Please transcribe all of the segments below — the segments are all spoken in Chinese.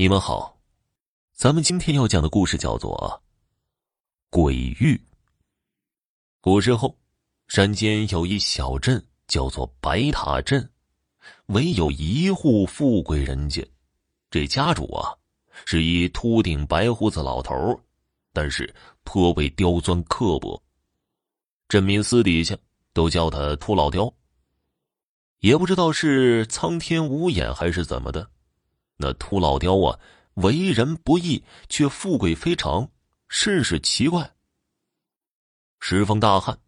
你们好，咱们今天要讲的故事叫做《鬼域》。古时候，山间有一小镇，叫做白塔镇，唯有一户富贵人家。这家主啊，是一秃顶白胡子老头但是颇为刁钻刻薄。镇民私底下都叫他秃老刁。也不知道是苍天无眼还是怎么的。那秃老刁啊，为人不义，却富贵非常，甚是奇怪。时逢大旱，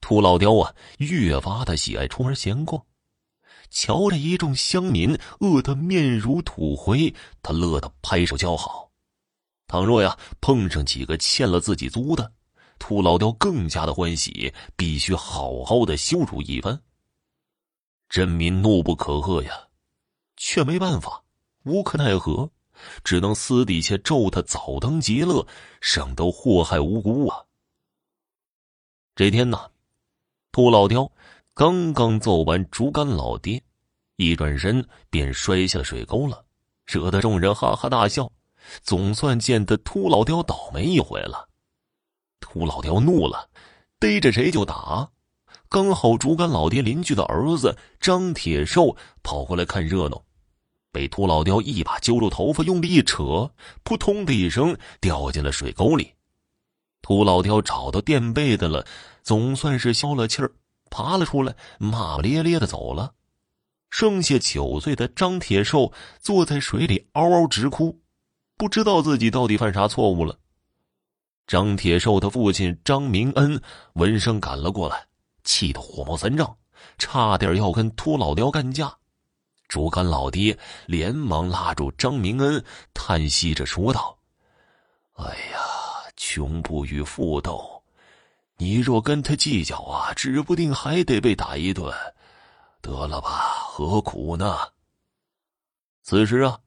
秃老刁啊，越发的喜爱出门闲逛。瞧着一众乡民饿得面如土灰，他乐得拍手叫好。倘若呀碰上几个欠了自己租的，秃老刁更加的欢喜，必须好好的羞辱一番。镇民怒不可遏呀，却没办法。无可奈何，只能私底下咒他早当极乐，省得祸害无辜啊。这天呢，秃老刁刚刚揍完竹竿老爹，一转身便摔下水沟了，惹得众人哈哈大笑。总算见得秃老刁倒霉一回了。秃老刁怒了，逮着谁就打。刚好竹竿老爹邻居的儿子张铁寿跑过来看热闹。被秃老刁一把揪住头发，用力一扯，扑通的一声掉进了水沟里。秃老刁找到垫背的了，总算是消了气儿，爬了出来，骂骂咧咧的走了。剩下九岁的张铁寿坐在水里嗷嗷直哭，不知道自己到底犯啥错误了。张铁寿的父亲张明恩闻声赶了过来，气得火冒三丈，差点要跟秃老刁干架。竹竿老爹连忙拉住张明恩，叹息着说道：“哎呀，穷不与富斗，你若跟他计较啊，指不定还得被打一顿。得了吧，何苦呢？”此时啊，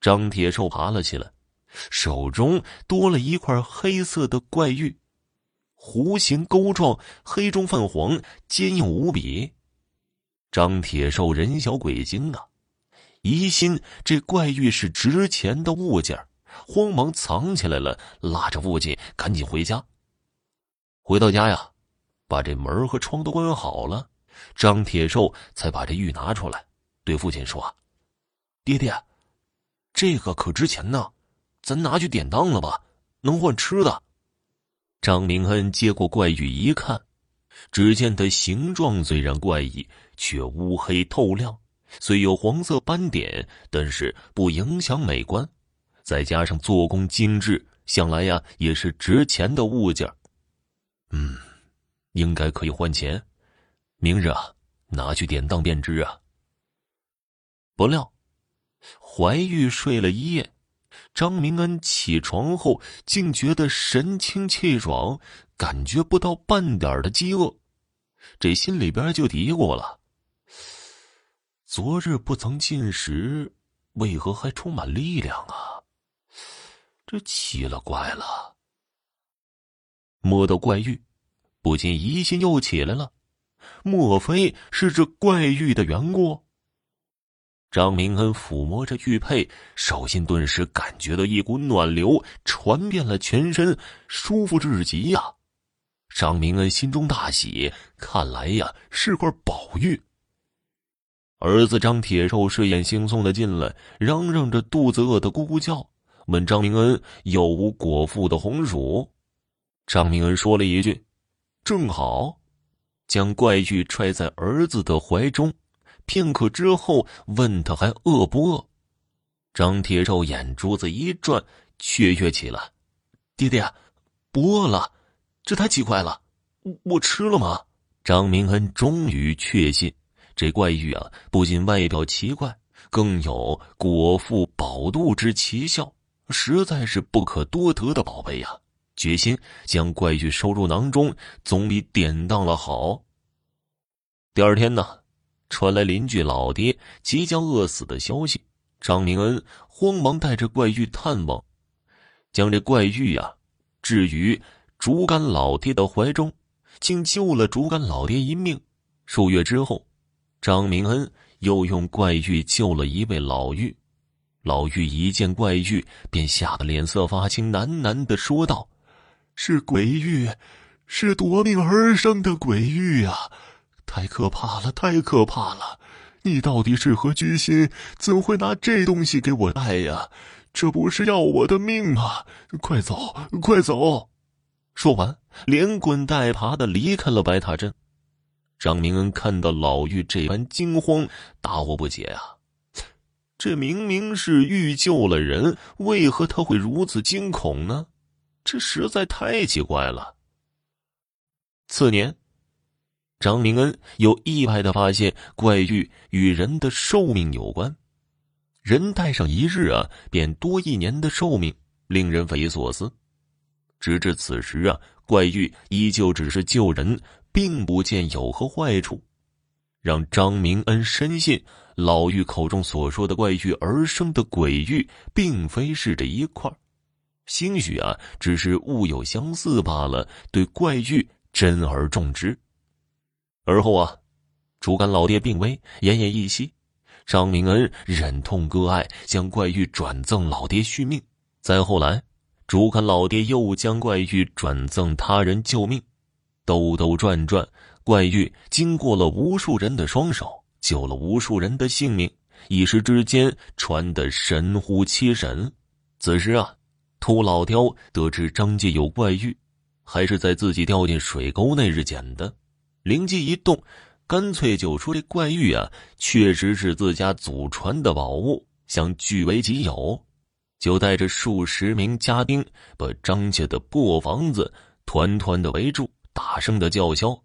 张铁寿爬了起来，手中多了一块黑色的怪玉，弧形钩状，黑中泛黄，坚硬无比。张铁寿人小鬼精啊，疑心这怪玉是值钱的物件，慌忙藏起来了，拉着父亲赶紧回家。回到家呀，把这门和窗都关好了，张铁寿才把这玉拿出来，对父亲说：“爹爹，这个可值钱呢，咱拿去典当了吧，能换吃的。”张明恩接过怪玉一看。只见它形状虽然怪异，却乌黑透亮，虽有黄色斑点，但是不影响美观。再加上做工精致，想来呀也是值钱的物件。嗯，应该可以换钱。明日啊，拿去典当便知啊。不料，怀玉睡了一夜，张明恩起床后竟觉得神清气爽。感觉不到半点的饥饿，这心里边就嘀咕了：昨日不曾进食，为何还充满力量啊？这奇了怪了。摸到怪玉，不禁疑心又起来了，莫非是这怪玉的缘故？张明恩抚摸着玉佩，手心顿时感觉到一股暖流传遍了全身，舒服至极呀！张明恩心中大喜，看来呀是块宝玉。儿子张铁寿睡眼惺忪的进来，嚷嚷着肚子饿得咕咕叫，问张明恩有无果腹的红薯。张明恩说了一句：“正好。”将怪玉揣在儿子的怀中，片刻之后问他还饿不饿。张铁寿眼珠子一转，雀跃起来：“爹爹，不饿了。”这太奇怪了，我我吃了吗？张明恩终于确信，这怪玉啊，不仅外表奇怪，更有果腹饱肚之奇效，实在是不可多得的宝贝呀！决心将怪玉收入囊中，总比典当了好。第二天呢，传来邻居老爹即将饿死的消息，张明恩慌忙带着怪玉探望，将这怪玉呀置于。竹竿老爹的怀中，竟救了竹竿老爹一命。数月之后，张明恩又用怪玉救了一位老妪。老妪一见怪玉，便吓得脸色发青，喃喃的说道：“是鬼玉，是夺命而生的鬼玉啊！太可怕了，太可怕了！你到底是何居心？怎会拿这东西给我戴呀？这不是要我的命吗？快走，快走！”说完，连滚带爬的离开了白塔镇。张明恩看到老妪这般惊慌，大惑不解啊！这明明是玉救了人，为何他会如此惊恐呢？这实在太奇怪了。次年，张明恩又意外的发现怪玉与人的寿命有关，人戴上一日啊，便多一年的寿命，令人匪夷所思。直至此时啊，怪玉依旧只是救人，并不见有何坏处，让张明恩深信。老妪口中所说的怪玉而生的鬼玉，并非是这一块兴许啊，只是物有相似罢了。对怪玉珍而重之。而后啊，竹竿老爹病危，奄奄一息，张明恩忍痛割爱，将怪玉转赠老爹续命。再后来，竹竿老爹又将怪玉转赠他人救命。兜兜转转，怪玉经过了无数人的双手。救了无数人的性命，一时之间传得神乎其神。此时啊，秃老雕得知张介有怪玉，还是在自己掉进水沟那日捡的，灵机一动，干脆就说这怪玉啊，确实是自家祖传的宝物，想据为己有，就带着数十名家丁，把张家的破房子团团的围住，大声的叫嚣：“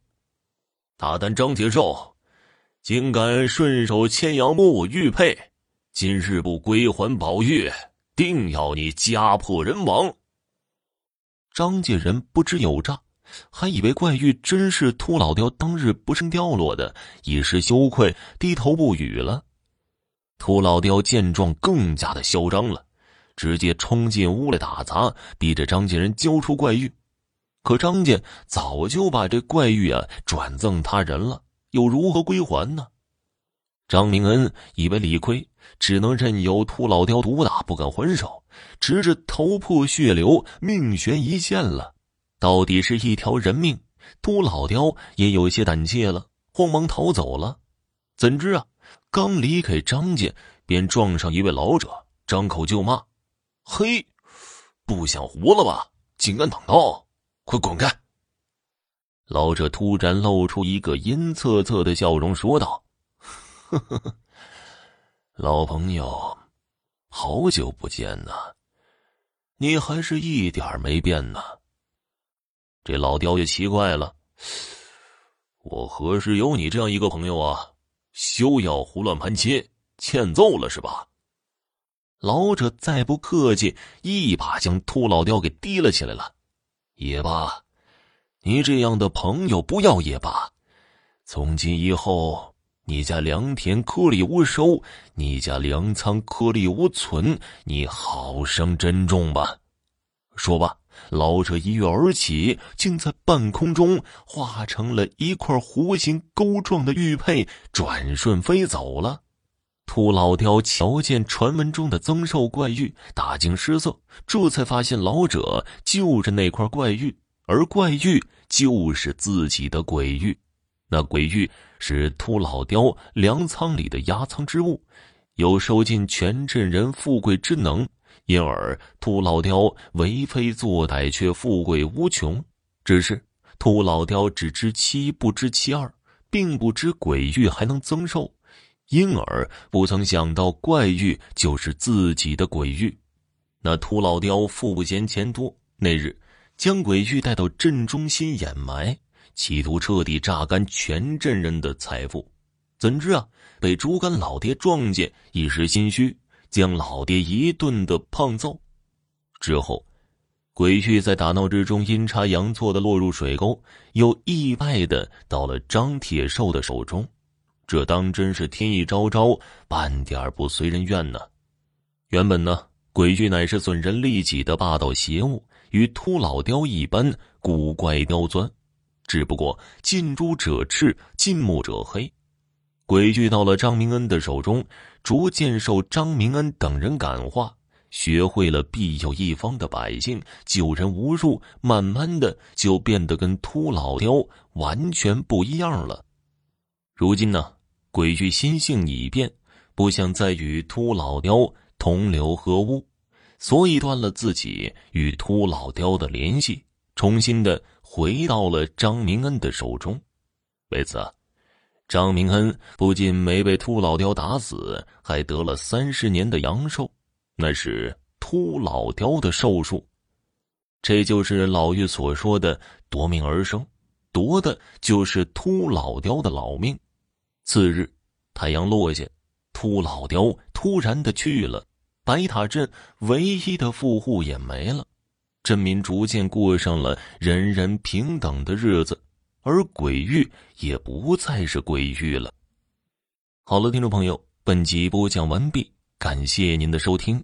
大胆张铁寿！”竟敢顺手牵羊摸我玉佩，今日不归还宝玉，定要你家破人亡！张家人不知有诈，还以为怪玉真是秃老雕当日不慎掉落的，一时羞愧，低头不语了。秃老雕见状，更加的嚣张了，直接冲进屋来打砸，逼着张家人交出怪玉。可张家早就把这怪玉啊转赠他人了。又如何归还呢？张明恩以为理亏，只能任由秃老雕毒打，不敢还手，直至头破血流，命悬一线了。到底是一条人命，秃老雕也有些胆怯了，慌忙逃走了。怎知啊，刚离开张家，便撞上一位老者，张口就骂：“嘿，不想活了吧？竟敢挡道，快滚开！”老者突然露出一个阴恻恻的笑容，说道：“呵呵呵，老朋友，好久不见呐，你还是一点没变呢。”这老雕也奇怪了：“我何时有你这样一个朋友啊？休要胡乱攀亲，欠揍了是吧？”老者再不客气，一把将秃老雕给提了起来了，也罢。你这样的朋友不要也罢，从今以后，你家良田颗粒无收，你家粮仓颗粒无存，你好生珍重吧。说罢，老者一跃而起，竟在半空中化成了一块弧形钩状的玉佩，转瞬飞走了。秃老雕瞧见传闻中的增寿怪玉，大惊失色，这才发现老者就是那块怪玉，而怪玉。就是自己的鬼玉，那鬼玉是秃老雕粮仓里的压仓之物，有收尽全镇人富贵之能，因而秃老雕为非作歹，却富贵无穷。只是秃老雕只知其一，不知其二，并不知鬼玉还能增寿，因而不曾想到怪玉就是自己的鬼玉。那秃老雕富不嫌钱多，那日。将鬼玉带到镇中心掩埋，企图彻底榨干全镇人的财富。怎知啊，被竹竿老爹撞见，一时心虚，将老爹一顿的胖揍。之后，鬼玉在打闹之中阴差阳错的落入水沟，又意外的到了张铁寿的手中。这当真是天意昭昭，半点不随人愿呢。原本呢，鬼玉乃是损人利己的霸道邪物。与秃老雕一般古怪刁钻，只不过近朱者赤，近墨者黑。鬼玉到了张明恩的手中，逐渐受张明恩等人感化，学会了庇佑一方的百姓，救人无数，慢慢的就变得跟秃老雕完全不一样了。如今呢，鬼玉心性已变，不想再与秃老雕同流合污，所以断了自己与秃老雕的联系，重新的回到了张明恩的手中。为此，张明恩不仅没被秃老雕打死，还得了三十年的阳寿，那是秃老雕的寿数。这就是老妪所说的夺命而生，夺的就是秃老雕的老命。次日，太阳落下，秃老雕突然的去了，白塔镇唯一的富户也没了，镇民逐渐过上了人人平等的日子，而鬼域也不再是鬼域了。好了，听众朋友，本集播讲完毕，感谢您的收听。